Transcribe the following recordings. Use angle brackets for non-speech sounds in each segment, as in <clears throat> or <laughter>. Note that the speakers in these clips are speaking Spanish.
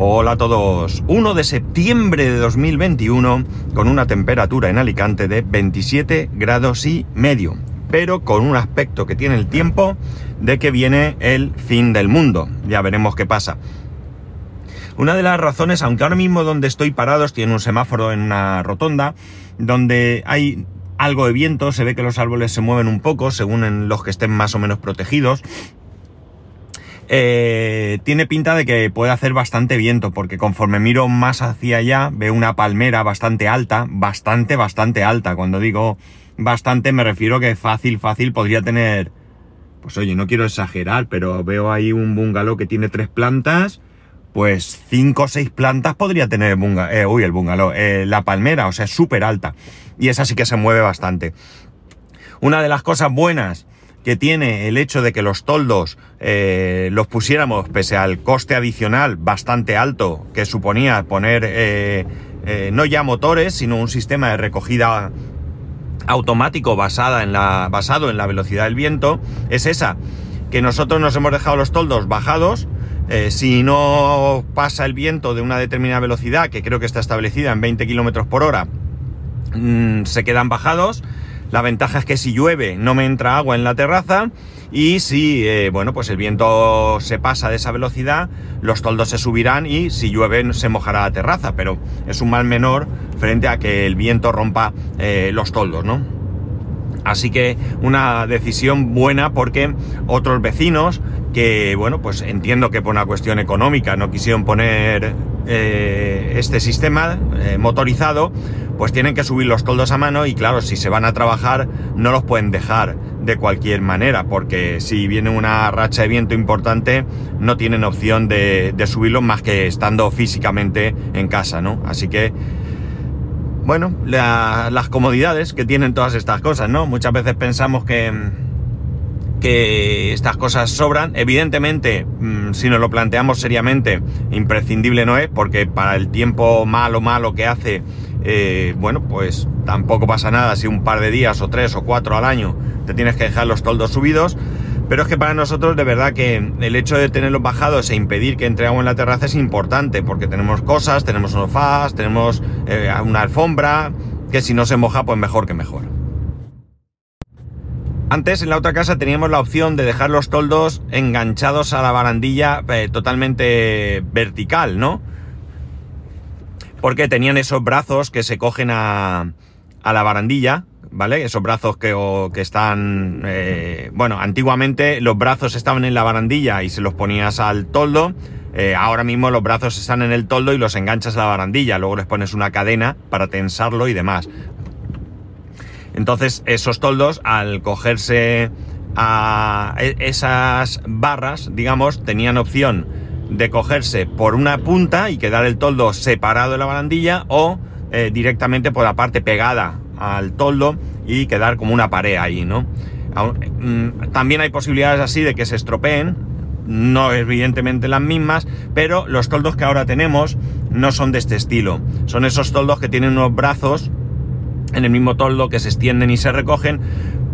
Hola a todos. 1 de septiembre de 2021 con una temperatura en Alicante de 27 grados y medio, pero con un aspecto que tiene el tiempo de que viene el fin del mundo. Ya veremos qué pasa. Una de las razones, aunque ahora mismo donde estoy parados tiene un semáforo en una rotonda, donde hay algo de viento, se ve que los árboles se mueven un poco según en los que estén más o menos protegidos, eh, tiene pinta de que puede hacer bastante viento, porque conforme miro más hacia allá, veo una palmera bastante alta, bastante, bastante alta. Cuando digo bastante, me refiero que fácil, fácil podría tener. Pues oye, no quiero exagerar, pero veo ahí un bungalow que tiene tres plantas. Pues cinco o seis plantas podría tener el bungalow, eh, uy, el bungalow, eh, la palmera, o sea, súper alta. Y esa sí que se mueve bastante. Una de las cosas buenas que tiene el hecho de que los toldos eh, los pusiéramos pese al coste adicional bastante alto que suponía poner eh, eh, no ya motores, sino un sistema de recogida automático basada en la, basado en la velocidad del viento, es esa, que nosotros nos hemos dejado los toldos bajados, si no pasa el viento de una determinada velocidad, que creo que está establecida en 20 km por hora, mm, se quedan bajados, la ventaja es que si llueve no me entra agua en la terraza y si, eh, bueno, pues el viento se pasa de esa velocidad, los toldos se subirán y si llueve se mojará la terraza, pero es un mal menor frente a que el viento rompa eh, los toldos, ¿no? Así que una decisión buena porque otros vecinos que, bueno, pues entiendo que por una cuestión económica no quisieron poner eh, este sistema motorizado, pues tienen que subir los toldos a mano y claro, si se van a trabajar no los pueden dejar de cualquier manera, porque si viene una racha de viento importante no tienen opción de, subirlos más que estando físicamente en casa, ¿no? Así que, bueno, las comodidades que tienen todas estas cosas, ¿no? Muchas veces pensamos que, que estas cosas sobran. Evidentemente, mm, si nos lo planteamos seriamente, imprescindible no es, porque para el tiempo malo, malo que hace, eh, bueno, pues tampoco pasa nada si un par de días o tres o cuatro al año te tienes que dejar los toldos subidos. Pero es que para nosotros de verdad que el hecho de tenerlos bajados e impedir que entre agua en la terraza es importante, porque tenemos cosas, tenemos sofás, tenemos eh, una alfombra, que si no se moja, pues mejor que mejor. Antes en la otra casa teníamos la opción de dejar los toldos enganchados a la barandilla eh, totalmente vertical, ¿no? porque tenían esos brazos que se cogen a, a la barandilla, ¿vale? Esos brazos que, que están, eh, bueno, antiguamente los brazos estaban en la barandilla y se los ponías al toldo. Eh, ahora mismo los brazos están en el toldo y los enganchas a la barandilla, luego les pones una cadena para tensarlo y demás. Entonces esos toldos al cogerse a e, esas barras, digamos, tenían opción de cogerse por una punta y quedar el toldo separado de la barandilla o eh, directamente por la parte pegada al toldo y quedar como una pared ahí, ¿no? Mm, también hay posibilidades así de que se estropeen, no evidentemente las mismas, pero los toldos que ahora tenemos no son de este estilo. Son esos toldos que tienen unos brazos en el mismo toldo que se extienden y se recogen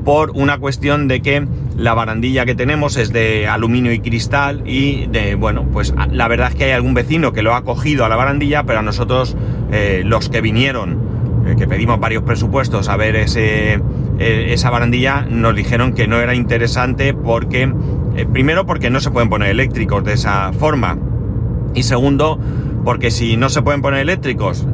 por una cuestión de que la barandilla que tenemos es de aluminio y cristal y de, bueno, pues la verdad es que hay algún vecino que lo ha cogido a la barandilla, pero a nosotros, eh, los que vinieron, que pedimos varios presupuestos a ver ese, eh, esa barandilla, nos dijeron que no era interesante porque, primero porque no se pueden poner eléctricos de esa forma y segundo porque si no se pueden poner eléctricos,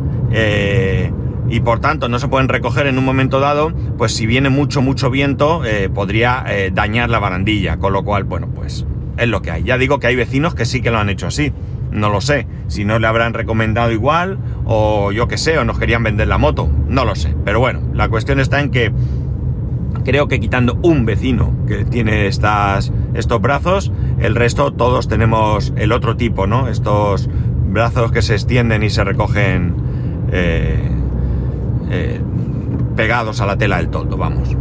y por tanto no se pueden recoger en un momento dado, pues si viene mucho, mucho viento, eh, podría eh, dañar la barandilla. Con lo cual, bueno, pues es lo que hay. Ya digo que hay vecinos que sí que lo han hecho así. No lo sé. Si no le habrán recomendado igual, o yo qué sé, o nos querían vender la moto. No lo sé. Pero bueno, la cuestión está en que creo que quitando un vecino que tiene estas, estos brazos, el resto todos tenemos el otro tipo, ¿no? Estos brazos que se extienden y se recogen. Eh, eh, pegados a la tela del toldo, vamos.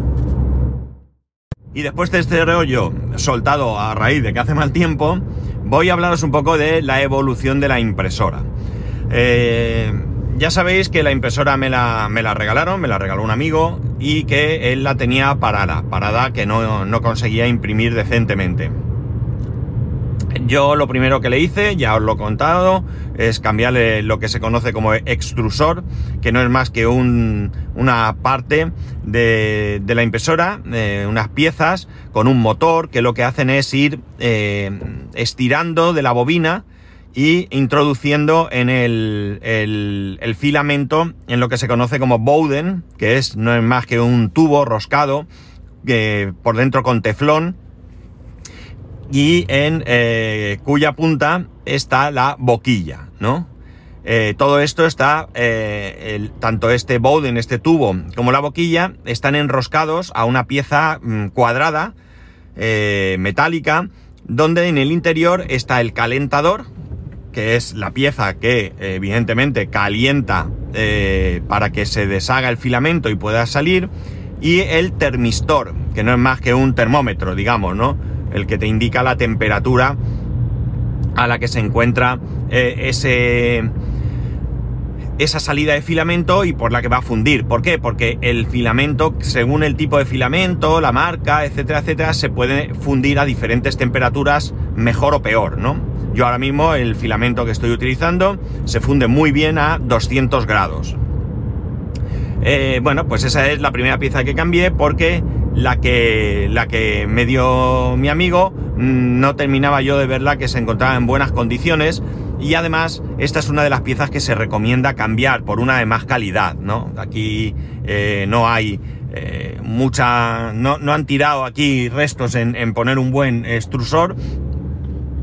Y después de este rollo soltado a raíz de que hace mal tiempo, voy a hablaros un poco de la evolución de la impresora. Eh, ya sabéis que la impresora me la, me la, regalaron, me la regaló un amigo y que él la tenía parada, parada que no, no conseguía imprimir decentemente. Yo lo primero que le hice, ya os lo he contado, es cambiarle lo que se conoce como extrusor, que no es más que una parte de, la impresora, eh, unas piezas con un motor que lo que hacen es ir eh, estirando de la bobina y introduciendo en el, el, filamento en lo que se conoce como Bowden, que es, no es más que un tubo roscado que por dentro con teflón y en eh, cuya punta está la boquilla, ¿no? Eh, todo esto está, eh, tanto este Bowden, este tubo, como la boquilla, están enroscados a una pieza mm, cuadrada, metálica, donde en el interior está el calentador, que es la pieza que evidentemente calienta para que se deshaga el filamento y pueda salir, y el termistor, que no es más que un termómetro, digamos, ¿no? El que te indica la temperatura a la que se encuentra eh, ese, esa salida de filamento y por la que va a fundir. ¿Por qué? Porque el filamento, según el tipo de filamento, la marca, etcétera, etcétera, se puede fundir a diferentes temperaturas mejor o peor, ¿no? Yo ahora mismo el filamento que estoy utilizando se funde muy bien a 200 grados. Eh, bueno, pues esa es la primera pieza que cambié porque la que, la que me dio mi amigo, mm, no terminaba yo de verla que se encontraba en buenas condiciones y además esta es una de las piezas que se recomienda cambiar por una de más calidad, ¿no? Aquí eh, no hay eh, mucha, no, no, han tirado aquí restos en, en poner un buen extrusor,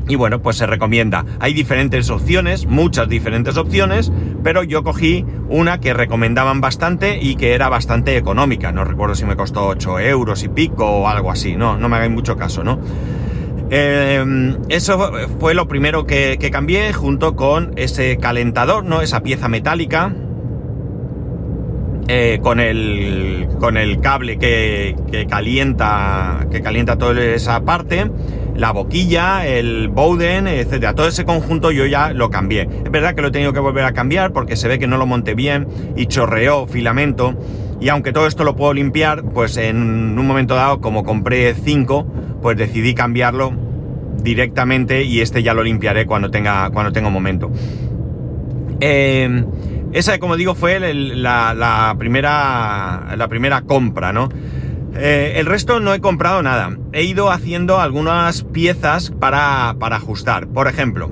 y bueno, pues se recomienda. Hay diferentes opciones, muchas diferentes opciones, pero yo cogí una que recomendaban bastante y que era bastante económica. No recuerdo si me costó 8 euros y pico o algo así, no, no me hagáis mucho caso, ¿no? Eh, eso fue lo primero que, cambié junto con ese calentador, ¿no? Esa pieza metálica. Eh, con el con el cable que calienta que calienta toda esa parte la boquilla, el Bowden, etcétera. Todo ese conjunto yo ya lo cambié. Es verdad que lo he tenido que volver a cambiar porque se ve que no lo monté bien y chorreó filamento. Y aunque todo esto lo puedo limpiar, pues en un momento dado, como compré 5, pues decidí cambiarlo directamente y este ya lo limpiaré cuando tenga, cuando tenga momento. Eh, esa, como digo, fue la, primera, la primera compra, ¿no? Eh, el resto no he comprado nada. He ido haciendo algunas piezas para, ajustar. Por ejemplo,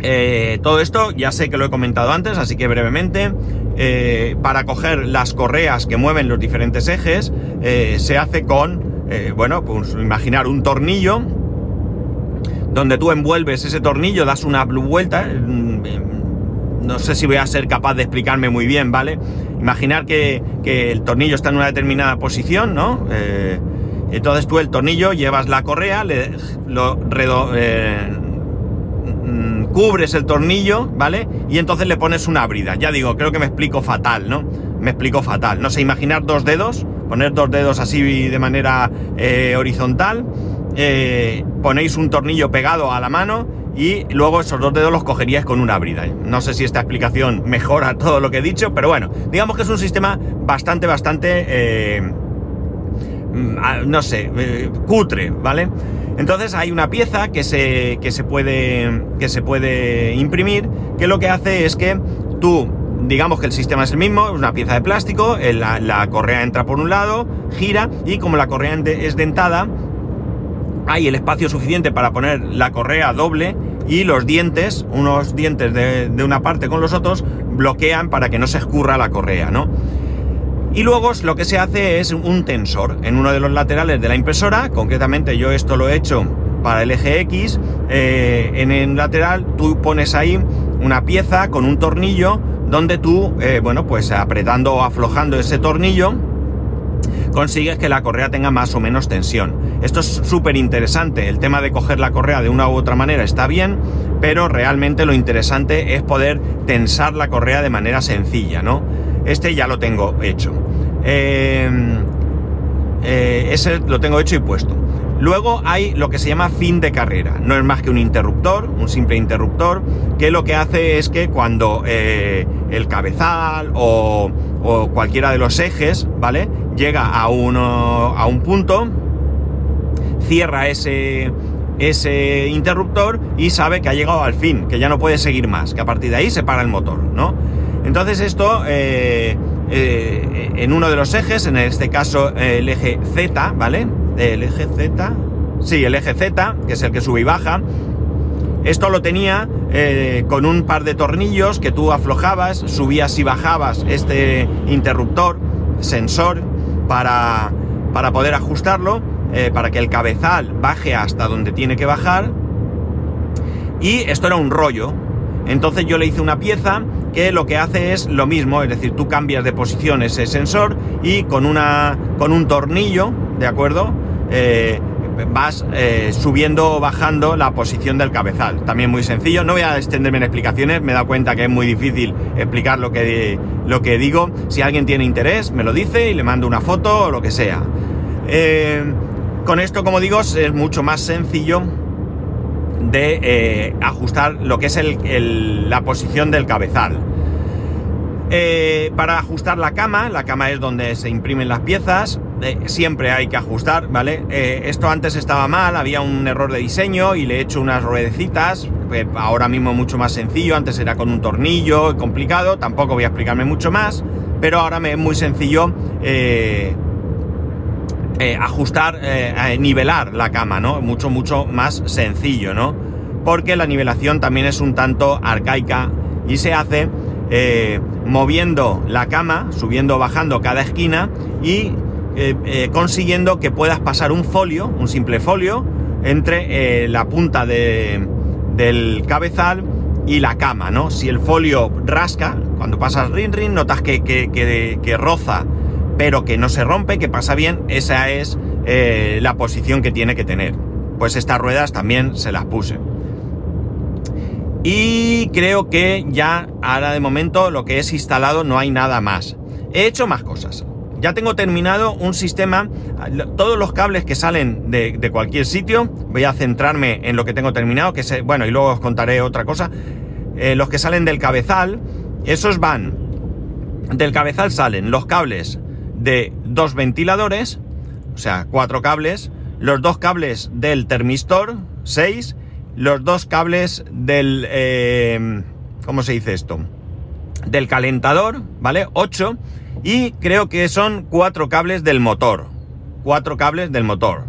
eh, todo esto ya sé que lo he comentado antes, así que brevemente. Eh, para coger las correas que mueven los diferentes ejes, se hace con, bueno, pues imaginar un tornillo donde tú envuelves ese tornillo, das una vuelta, no sé si voy a ser capaz de explicarme muy bien, ¿vale? Imaginar que, el tornillo está en una determinada posición, ¿no? Eh, entonces tú el tornillo llevas la correa, le, lo eh, mm, cubres el tornillo, ¿vale? Y entonces le pones una brida. Ya digo, creo que me explico fatal, ¿no? Me explico fatal. No sé, imaginar dos dedos, poner dos dedos así de manera eh, horizontal, ponéis un tornillo pegado a la mano y luego esos dos dedos los cogerías con una brida. No sé si esta explicación mejora todo lo que he dicho, pero bueno, digamos que es un sistema bastante, bastante, eh, mm, no sé, eh, cutre, ¿vale? Entonces hay una pieza que se, que se, puede, que se puede imprimir que lo que hace es que tú, digamos que el sistema es el mismo, es una pieza de plástico, la, la correa entra por un lado, gira y como la correa es dentada, hay el espacio suficiente para poner la correa doble y los dientes, unos dientes de, una parte con los otros, bloquean para que no se escurra la correa, ¿no? Y luego lo que se hace es un tensor en uno de los laterales de la impresora, concretamente yo esto lo he hecho para el eje X, eh, en el lateral tú pones ahí una pieza con un tornillo donde tú, eh, bueno, pues apretando o aflojando ese tornillo, consigues que la correa tenga más o menos tensión. Esto es súper interesante, el tema de coger la correa de una u otra manera está bien, pero realmente lo interesante es poder tensar la correa de manera sencilla, ¿no? Este ya lo tengo hecho. Eh, eh, ese lo tengo hecho y puesto. Luego hay lo que se llama fin de carrera. No es más que un interruptor, un simple interruptor, que lo que hace es que cuando eh, el cabezal o, o, cualquiera de los ejes, ¿vale? Llega a, uno, a un punto, cierra ese, ese interruptor y sabe que ha llegado al fin, que ya no puede seguir más, que a partir de ahí se para el motor, ¿no? Entonces esto, eh, eh, en uno de los ejes, en este caso el eje Z, ¿vale? El eje Z, sí, el eje Z, que es el que sube y baja, esto lo tenía eh, con un par de tornillos que tú aflojabas, subías y bajabas este interruptor, sensor, para, para poder ajustarlo, eh, para que el cabezal baje hasta donde tiene que bajar. Y esto era un rollo. Entonces yo le hice una pieza que lo que hace es lo mismo, es decir, tú cambias de posición ese sensor y con, una, con un tornillo, ¿de acuerdo? Eh, vas eh, subiendo o bajando la posición del cabezal. También muy sencillo. No voy a extenderme en explicaciones, me he dado cuenta que es muy difícil explicar lo que, lo que digo. Si alguien tiene interés, me lo dice y le mando una foto o lo que sea. Eh, con esto, como digo, es mucho más sencillo de eh, ajustar lo que es la posición del cabezal. para ajustar la cama, la cama es donde se imprimen las piezas, siempre hay que ajustar, ¿vale? Eh, esto antes estaba mal, había un error de diseño y le he hecho unas ruedecitas, ahora mismo mucho más sencillo, antes era con un tornillo, complicado, tampoco voy a explicarme mucho más, pero ahora me es muy sencillo eh, eh, ajustar, nivelar la cama, ¿no? Mucho, mucho más sencillo, ¿no? Porque la nivelación también es un tanto arcaica y se hace moviendo la cama, subiendo o bajando cada esquina y eh, eh, consiguiendo que puedas pasar un folio, un simple folio, entre eh, la punta del cabezal y la cama, ¿no? Si el folio rasca, cuando pasas rin rin, notas que, que, roza, pero que no se rompe, que pasa bien, esa es la posición que tiene que tener. Pues estas ruedas también se las puse. Y creo que ya ahora de momento lo que es instalado no hay nada más. He hecho más cosas ya tengo terminado un sistema, todos los cables que salen de, cualquier sitio, voy a centrarme en lo que tengo terminado, que es, bueno, y luego os contaré otra cosa, eh, los que salen del cabezal, esos van, del cabezal salen los cables de dos ventiladores, o sea, cuatro cables, los dos cables del termistor, seis, los dos cables del, eh, ¿cómo se dice esto? Del calentador, ¿vale? Ocho y creo que son cuatro cables del motor. Cuatro cables del motor.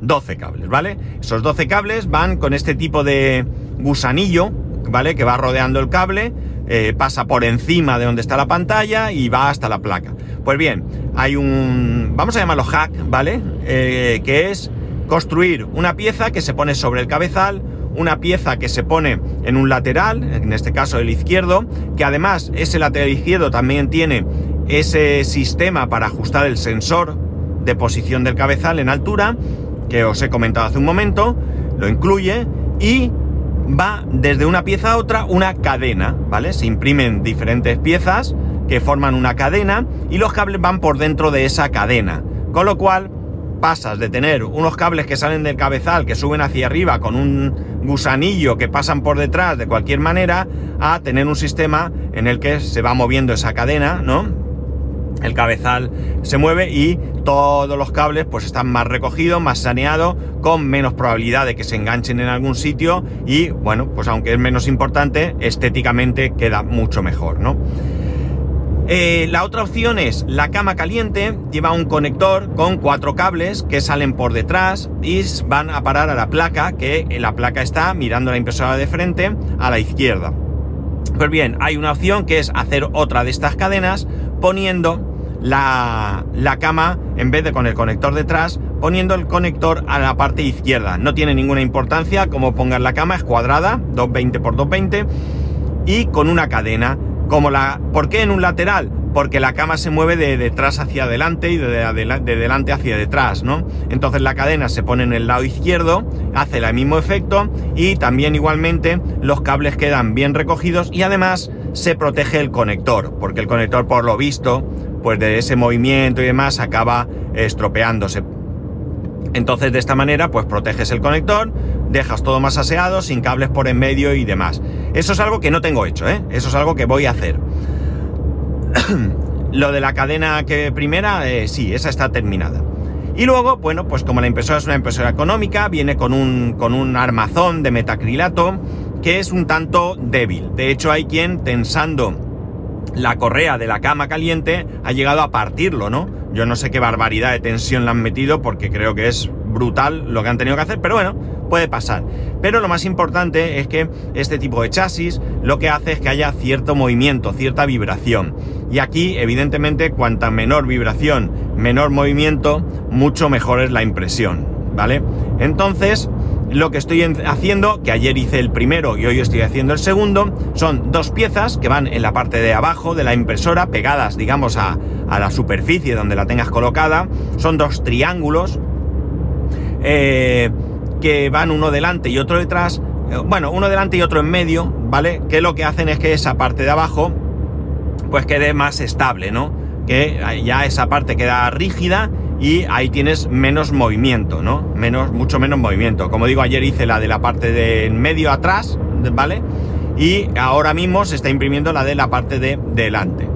12 cables, ¿vale? Esos 12 cables van con este tipo de gusanillo, ¿vale? Que va rodeando el cable, eh, pasa por encima de donde está la pantalla y va hasta la placa. Pues bien, hay un, vamos a llamarlo hack, ¿vale? Eh, que es construir una pieza que se pone sobre el cabezal, una pieza que se pone en un lateral, en este caso el izquierdo, que además ese lateral izquierdo también tiene ese sistema para ajustar el sensor de posición del cabezal en altura, que os he comentado hace un momento, lo incluye y va desde una pieza a otra una cadena, ¿vale? Se imprimen diferentes piezas que forman una cadena y los cables van por dentro de esa cadena, con lo cual pasas de tener unos cables que salen del cabezal, que suben hacia arriba con un gusanillo que pasan por detrás de cualquier manera, a tener un sistema en el que se va moviendo esa cadena, ¿no? el cabezal se mueve y todos los cables pues están más recogidos, más saneados, con menos probabilidad de que se enganchen en algún sitio y bueno, pues aunque es menos importante, estéticamente queda mucho mejor, ¿no? Eh, la otra opción es la cama caliente, lleva un conector con cuatro cables que salen por detrás y van a parar a la placa, que la placa está mirando la impresora de frente a la izquierda. Pues bien, hay una opción que es hacer otra de estas cadenas poniendo la, cama, en vez de con el conector detrás, poniendo el conector a la parte izquierda. No tiene ninguna importancia como pongas la cama, es cuadrada, 220 x 220, y con una cadena. Como la, ¿Por qué en un lateral? Porque la cama se mueve de detrás hacia adelante y de, de, delante hacia detrás, ¿no? Entonces la cadena se pone en el lado izquierdo, hace el mismo efecto y también igualmente los cables quedan bien recogidos y además se protege el conector, porque el conector por lo visto, pues de ese movimiento y demás acaba estropeándose. Entonces de esta manera pues proteges el conector, dejas todo más aseado, sin cables por en medio y demás. Eso es algo que no tengo hecho, ¿eh? Eso es algo que voy a hacer. <clears throat> Lo de la cadena que primera, eh, sí, esa está terminada. Y luego, bueno, pues como la impresora es una impresora económica, viene con un, con un armazón de metacrilato que es un tanto débil. De hecho, hay quien tensando la correa de la cama caliente ha llegado a partirlo, ¿no? Yo no sé qué barbaridad de tensión le han metido porque creo que es brutal lo que han tenido que hacer, pero bueno, puede pasar. Pero lo más importante es que este tipo de chasis lo que hace es que haya cierto movimiento, cierta vibración. Y aquí, evidentemente, cuanta menor vibración, menor movimiento, mucho mejor es la impresión, ¿vale? Entonces, lo que estoy haciendo, que ayer hice el primero y hoy estoy haciendo el segundo, son dos piezas que van en la parte de abajo de la impresora, pegadas, digamos, a, la superficie donde la tengas colocada. Son dos triángulos eh, que van uno delante y otro detrás. Eh, bueno, uno delante y otro en medio, ¿vale? Que lo que hacen es que esa parte de abajo, pues quede más estable, ¿no? Que ya esa parte queda rígida y ahí tienes menos movimiento, ¿no? Menos, mucho menos movimiento. Como digo, ayer hice la de la parte de medio atrás, ¿vale? Y ahora mismo se está imprimiendo la de la parte de delante.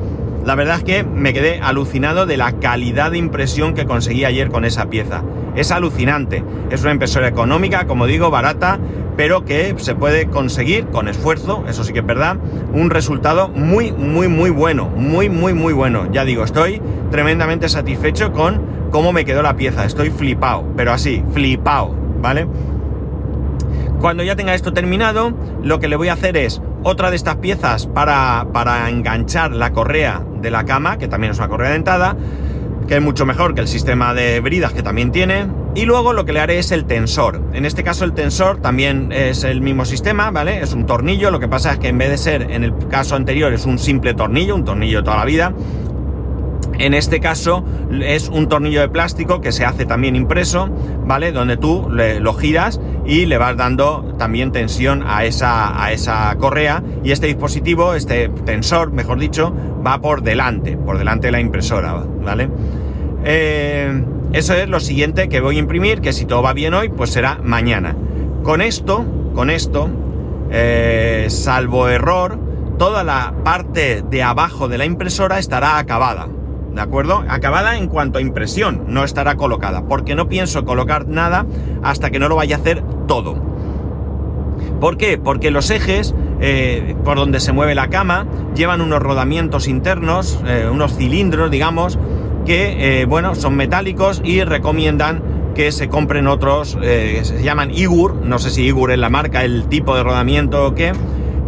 La verdad es que me quedé alucinado de la calidad de impresión que conseguí ayer con esa pieza. Es alucinante. Es una impresora económica, como digo, barata, pero que se puede conseguir con esfuerzo, eso sí que es verdad, un resultado muy, muy, muy bueno. Muy, muy, muy bueno. Ya digo, estoy tremendamente satisfecho con cómo me quedó la pieza. Estoy flipado, pero así, flipado, ¿vale? Cuando ya tenga esto terminado, lo que le voy a hacer es otra de estas piezas para, para enganchar la correa de la cama, que también es una correa dentada, que es mucho mejor que el sistema de bridas que también tiene. Y luego lo que le haré es el tensor. En este caso el tensor también es el mismo sistema, ¿vale? Es un tornillo, lo que pasa es que en vez de ser, en el caso anterior, es un simple tornillo, un tornillo de toda la vida, en este caso es un tornillo de plástico que se hace también impreso, ¿vale? Donde tú lo giras y le vas dando también tensión a esa, a esa correa y este dispositivo, este tensor, mejor dicho, va por delante, por delante de la impresora, ¿vale? Eh, eso es lo siguiente que voy a imprimir, que si todo va bien hoy, pues será mañana. Con esto, con esto, eh, salvo error, toda la parte de abajo de la impresora estará acabada. ¿de acuerdo? Acabada en cuanto a impresión, no estará colocada, porque no pienso colocar nada hasta que no lo vaya a hacer todo. ¿Por qué? Porque los ejes eh, por donde se mueve la cama llevan unos rodamientos internos, unos cilindros, digamos, que, eh, bueno, son metálicos y recomiendan que se compren otros, se llaman Igur, no sé si Igur es la marca, el tipo de rodamiento o qué,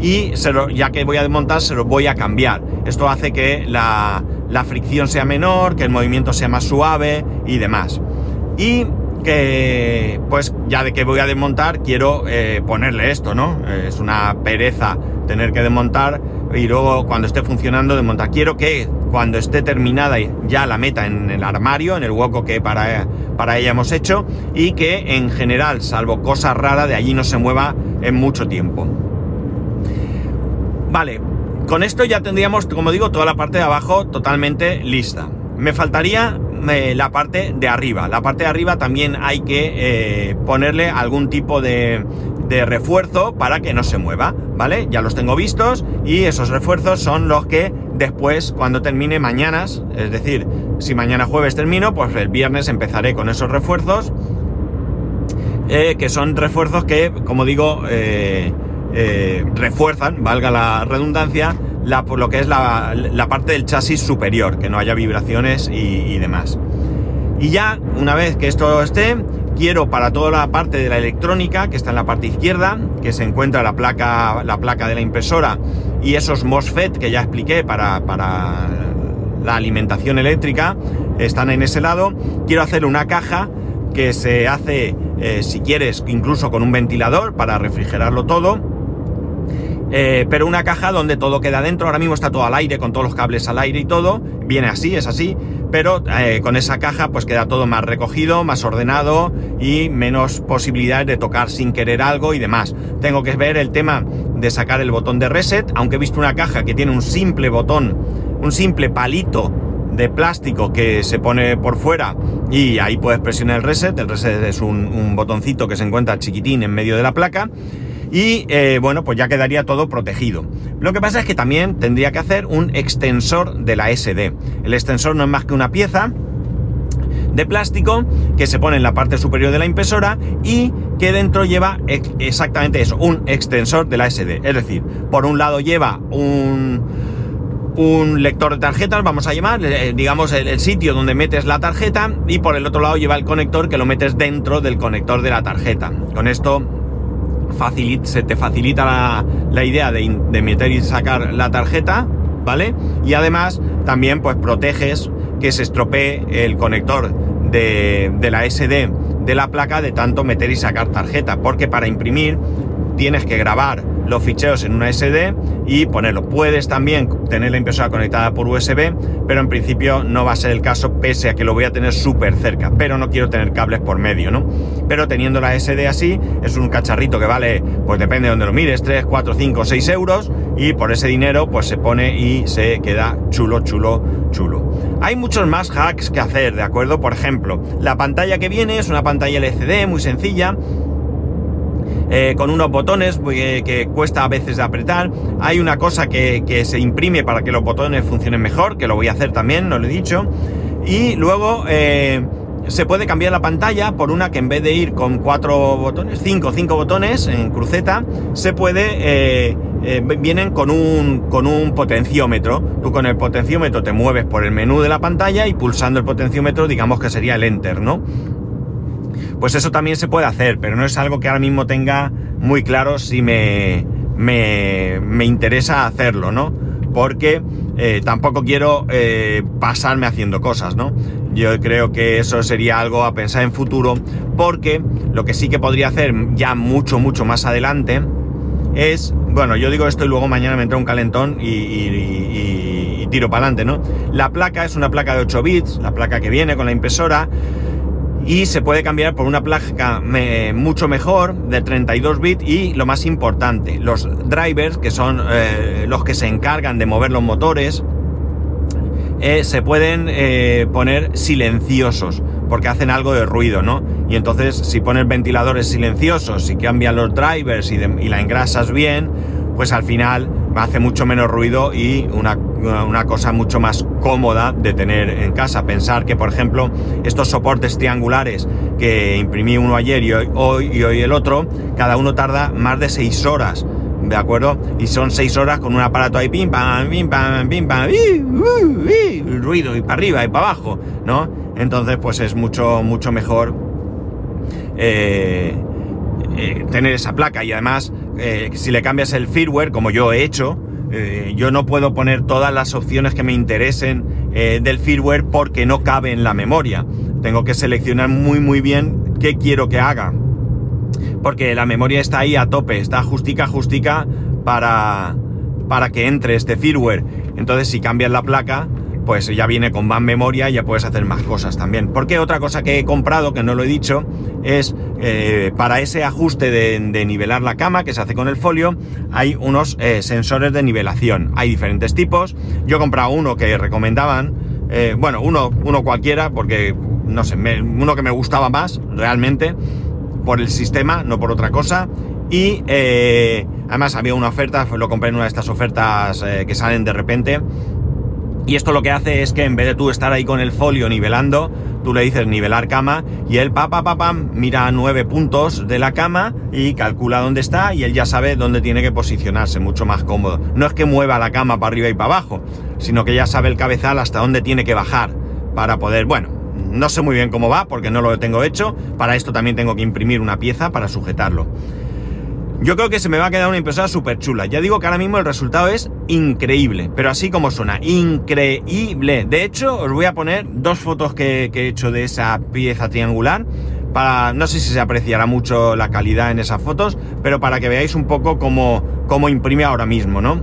y se ya que voy a desmontar, se los voy a cambiar. Esto hace que la, la fricción sea menor, que el movimiento sea más suave y demás. Y que pues ya de que voy a desmontar quiero eh, ponerle esto, ¿no? Es una pereza tener que desmontar y luego cuando esté funcionando desmontar. Quiero que cuando esté terminada ya la meta en el armario, en el hueco que para, para ella hemos hecho y que en general, salvo cosas raras, de allí no se mueva en mucho tiempo. Vale, con esto ya tendríamos, como digo, toda la parte de abajo totalmente lista. Me faltaría eh, la parte de arriba. La parte de arriba también hay que eh, ponerle algún tipo de, de, refuerzo para que no se mueva, ¿vale? Ya los tengo vistos y esos refuerzos son los que después, cuando termine mañanas, es decir, si mañana jueves termino, pues el viernes empezaré con esos refuerzos, eh, que son refuerzos que, como digo, eh, refuerzan, valga la redundancia, la, por lo que es la, parte del chasis superior, que no haya vibraciones y, demás. Y ya, una vez que esto esté, quiero para toda la parte de la electrónica, que está en la parte izquierda, que se encuentra la placa, la placa de la impresora y esos MOSFET que ya expliqué para, para la alimentación eléctrica, están en ese lado. Quiero hacer una caja que se hace, eh, si quieres, incluso con un ventilador para refrigerarlo todo eh, pero una caja donde todo queda dentro, ahora mismo está todo al aire, con todos los cables al aire y todo, viene así, es así, pero eh, con esa caja pues queda todo más recogido, más ordenado y menos posibilidades de tocar sin querer algo y demás. Tengo que ver el tema de sacar el botón de reset, aunque he visto una caja que tiene un simple botón, un simple palito de plástico que se pone por fuera y ahí puedes presionar el reset. El reset es un botoncito que se encuentra chiquitín en medio de la placa y eh, bueno, pues ya quedaría todo protegido. Lo que pasa es que también tendría que hacer un extensor de la SD. El extensor no es más que una pieza de plástico que se pone en la parte superior de la impresora y que dentro lleva exactamente eso, un extensor de la SD. Es decir, por un lado lleva un, un lector de tarjetas, vamos a llamar, eh, digamos el, sitio donde metes la tarjeta y por el otro lado lleva el conector que lo metes dentro del conector de la tarjeta. Con esto se te facilita la, idea de, de, meter y sacar la tarjeta, ¿vale? Y además también pues proteges que se estropee el conector de, de la SD de la placa de tanto meter y sacar tarjeta, porque para imprimir tienes que grabar los ficheros en una SD y ponerlo. Puedes también tener la impresora conectada por USB, pero en principio no va a ser el caso, pese a que lo voy a tener súper cerca, pero no quiero tener cables por medio, ¿no? Pero teniendo la SD así, es un cacharrito que vale, pues depende de donde lo mires, 3, 4, 5, 6 euros, y por ese dinero, pues se pone y se queda chulo, chulo, chulo. Hay muchos más hacks que hacer, ¿de acuerdo? Por ejemplo, la pantalla que viene es una pantalla LCD muy sencilla, eh, con unos botones eh, que cuesta a veces de apretar. Hay una cosa que, se imprime para que los botones funcionen mejor, que lo voy a hacer también, no lo he dicho. Y luego eh, se puede cambiar la pantalla por una que en vez de ir con cuatro botones, cinco, cinco botones en cruceta, se puede... vienen con un, con un potenciómetro. Tú con el potenciómetro te mueves por el menú de la pantalla y pulsando el potenciómetro digamos que sería el enter, ¿no? Pues eso también se puede hacer, pero no es algo que ahora mismo tenga muy claro si me, me, interesa hacerlo, ¿no? Porque eh, tampoco quiero eh, pasarme haciendo cosas, ¿no? Yo creo que eso sería algo a pensar en futuro, porque lo que sí que podría hacer ya mucho, mucho más adelante es, bueno, yo digo esto y luego mañana me entra un calentón y, y tiro para adelante, ¿no? La placa es una placa de 8 bits, la placa que viene con la impresora y se puede cambiar por una placa mucho mejor de 32 bits y lo más importante, los drivers que son eh, los que se encargan de mover los motores eh, se pueden eh, poner silenciosos porque hacen algo de ruido, ¿no? Y entonces si pones ventiladores silenciosos, y cambian los drivers y la engrasas bien, pues al final hace mucho menos ruido y una, cosa mucho más cómoda de tener en casa. Pensar que, por ejemplo, estos soportes triangulares que imprimí uno ayer y hoy, y hoy el otro, cada uno tarda más de 6 horas. ¿De acuerdo? Y son 6 horas con un aparato ahí, pim, pam, pim, pam, pim, pam, ruido y para arriba y para abajo, ¿no? Entonces, pues es mucho, mucho mejor eh, eh, tener esa placa y además eh, si le cambias el firmware como yo he hecho eh, yo no puedo poner todas las opciones que me interesen del firmware porque no cabe en la memoria. Tengo que seleccionar muy muy bien qué quiero que haga porque la memoria está ahí a tope está justica justica para para que entre este firmware. Entonces si cambias la placa pues ya viene con más memoria y ya puedes hacer más cosas también. Porque otra cosa que he comprado, que no lo he dicho, es eh, para ese ajuste de, nivelar la cama que se hace con el folio, hay unos eh, sensores de nivelación. Hay diferentes tipos. Yo he comprado uno que recomendaban, eh, bueno, uno, uno cualquiera, porque no sé, uno que me gustaba más realmente, por el sistema, no por otra cosa. Y además había una oferta, lo compré en una de estas ofertas que salen de repente y esto lo que hace es que en vez de tú estar ahí con el folio nivelando, tú le dices nivelar cama y él pa pa pa pam mira nueve puntos de la cama y calcula dónde está y él ya sabe dónde tiene que posicionarse, mucho más cómodo. No es que mueva la cama para arriba y para abajo, sino que ya sabe el cabezal hasta dónde tiene que bajar para poder, bueno, no sé muy bien cómo va porque no lo tengo hecho, para esto también tengo que imprimir una pieza para sujetarlo. Yo creo que se me va a quedar una impresora súper chula. Ya digo que ahora mismo el resultado es increíble, pero así como suena, increíble. De hecho, os voy a poner dos fotos que, he hecho de esa pieza triangular. Para, no sé si se apreciará mucho la calidad en esas fotos, pero para que veáis un poco cómo, cómo imprime ahora mismo, ¿no?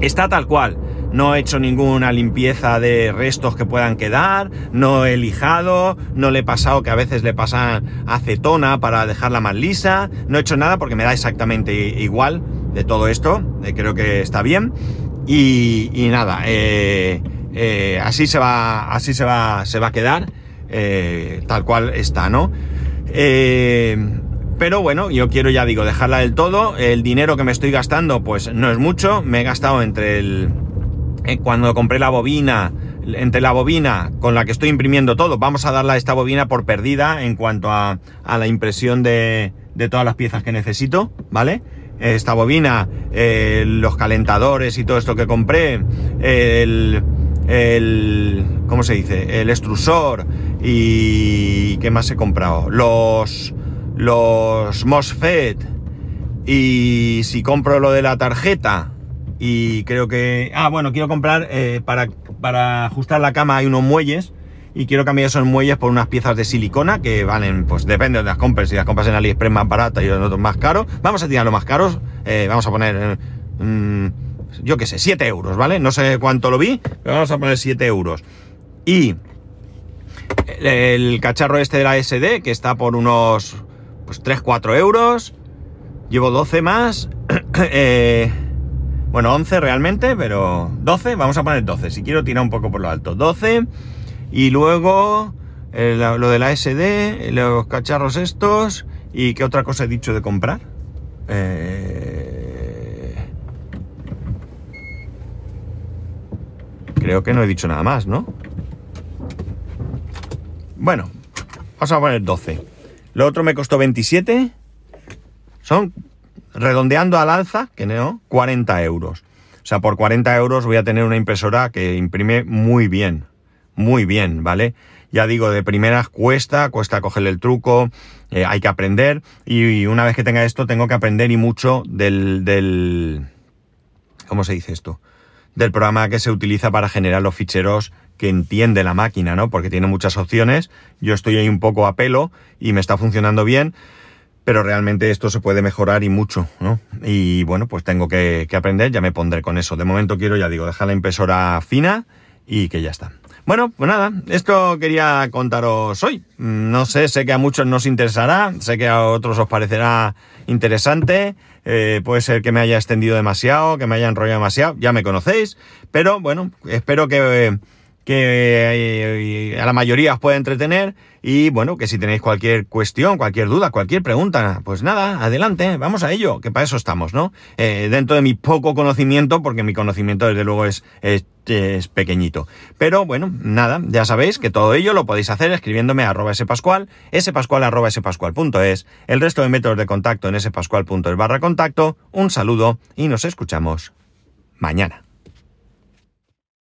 Está tal cual no he hecho ninguna limpieza de restos que puedan quedar, no he lijado, no le he pasado que a veces le pasan acetona para dejarla más lisa, no he hecho nada porque me da exactamente igual de todo esto, eh, creo que está bien. Y, nada, eh, eh, así se va, así se va, se va a quedar, tal cual está, ¿no? pero bueno, yo quiero, ya digo, dejarla del todo. El dinero que me estoy gastando, pues no es mucho. Me he gastado entre el, cuando compré la bobina, entre la bobina con la que estoy imprimiendo todo, vamos a darle a esta bobina por perdida en cuanto a, la impresión de, de, todas las piezas que necesito, ¿vale? Esta bobina, eh, los calentadores y todo esto que compré, el, el, ¿cómo se dice? El extrusor y ¿qué más he comprado? Los, los MOSFET y si compro lo de la tarjeta y creo que... Ah, bueno, quiero comprar eh, para, para ajustar la cama hay unos muelles y quiero cambiar esos muelles por unas piezas de silicona que valen, pues depende de las compras, si las compras en AliExpress más baratas y los otros más caros, vamos a tirar los más caros, eh, vamos a poner, mm, yo qué sé, 7 euros, ¿vale? No sé cuánto lo vi, pero vamos a poner 7 euros. Y el, cacharro este de la SD, que está por unos, pues 3-4 euros, llevo 12 más, <clears throat> eh, bueno, 11 realmente, pero 12, vamos a poner 12. Si quiero tirar un poco por lo alto. 12. Y luego eh, lo de la SD, los cacharros estos. ¿Y qué otra cosa he dicho de comprar? Eh, creo que no he dicho nada más, ¿no? Bueno, vamos a poner 12. Lo otro me costó 27. Son redondeando al alza, que no, 40 euros. O sea, por 40 euros voy a tener una impresora que imprime muy bien, muy bien, ¿vale? Ya digo, de primeras cuesta, cuesta cogerle el truco, eh, hay que aprender y, una vez que tenga esto tengo que aprender y mucho del, del, ¿cómo se dice esto? Del programa que se utiliza para generar los ficheros que entiende la máquina, ¿no? Porque tiene muchas opciones, yo estoy ahí un poco a pelo y me está funcionando bien pero realmente esto se puede mejorar y mucho, ¿no? Y bueno, pues tengo que, aprender, ya me pondré con eso. De momento quiero, ya digo, dejar la impresora fina y que ya está. Bueno, pues nada, esto quería contaros hoy. No sé, sé que a muchos nos interesará, sé que a otros os parecerá interesante, eh, puede ser que me haya extendido demasiado, que me haya enrollado demasiado, ya me conocéis, pero bueno, espero que que eh, a la mayoría os puede entretener y bueno, que si tenéis cualquier cuestión, cualquier duda, cualquier pregunta, pues nada, adelante, vamos a ello, que para eso estamos, ¿no? Eh, dentro de mi poco conocimiento, porque mi conocimiento desde luego es, es, pequeñito. Pero bueno, nada, ya sabéis que todo ello lo podéis hacer escribiéndome a arroba spascual, spascual arroba spascual.es, el resto de métodos de contacto en spascual.es barra contacto, un saludo y nos escuchamos mañana.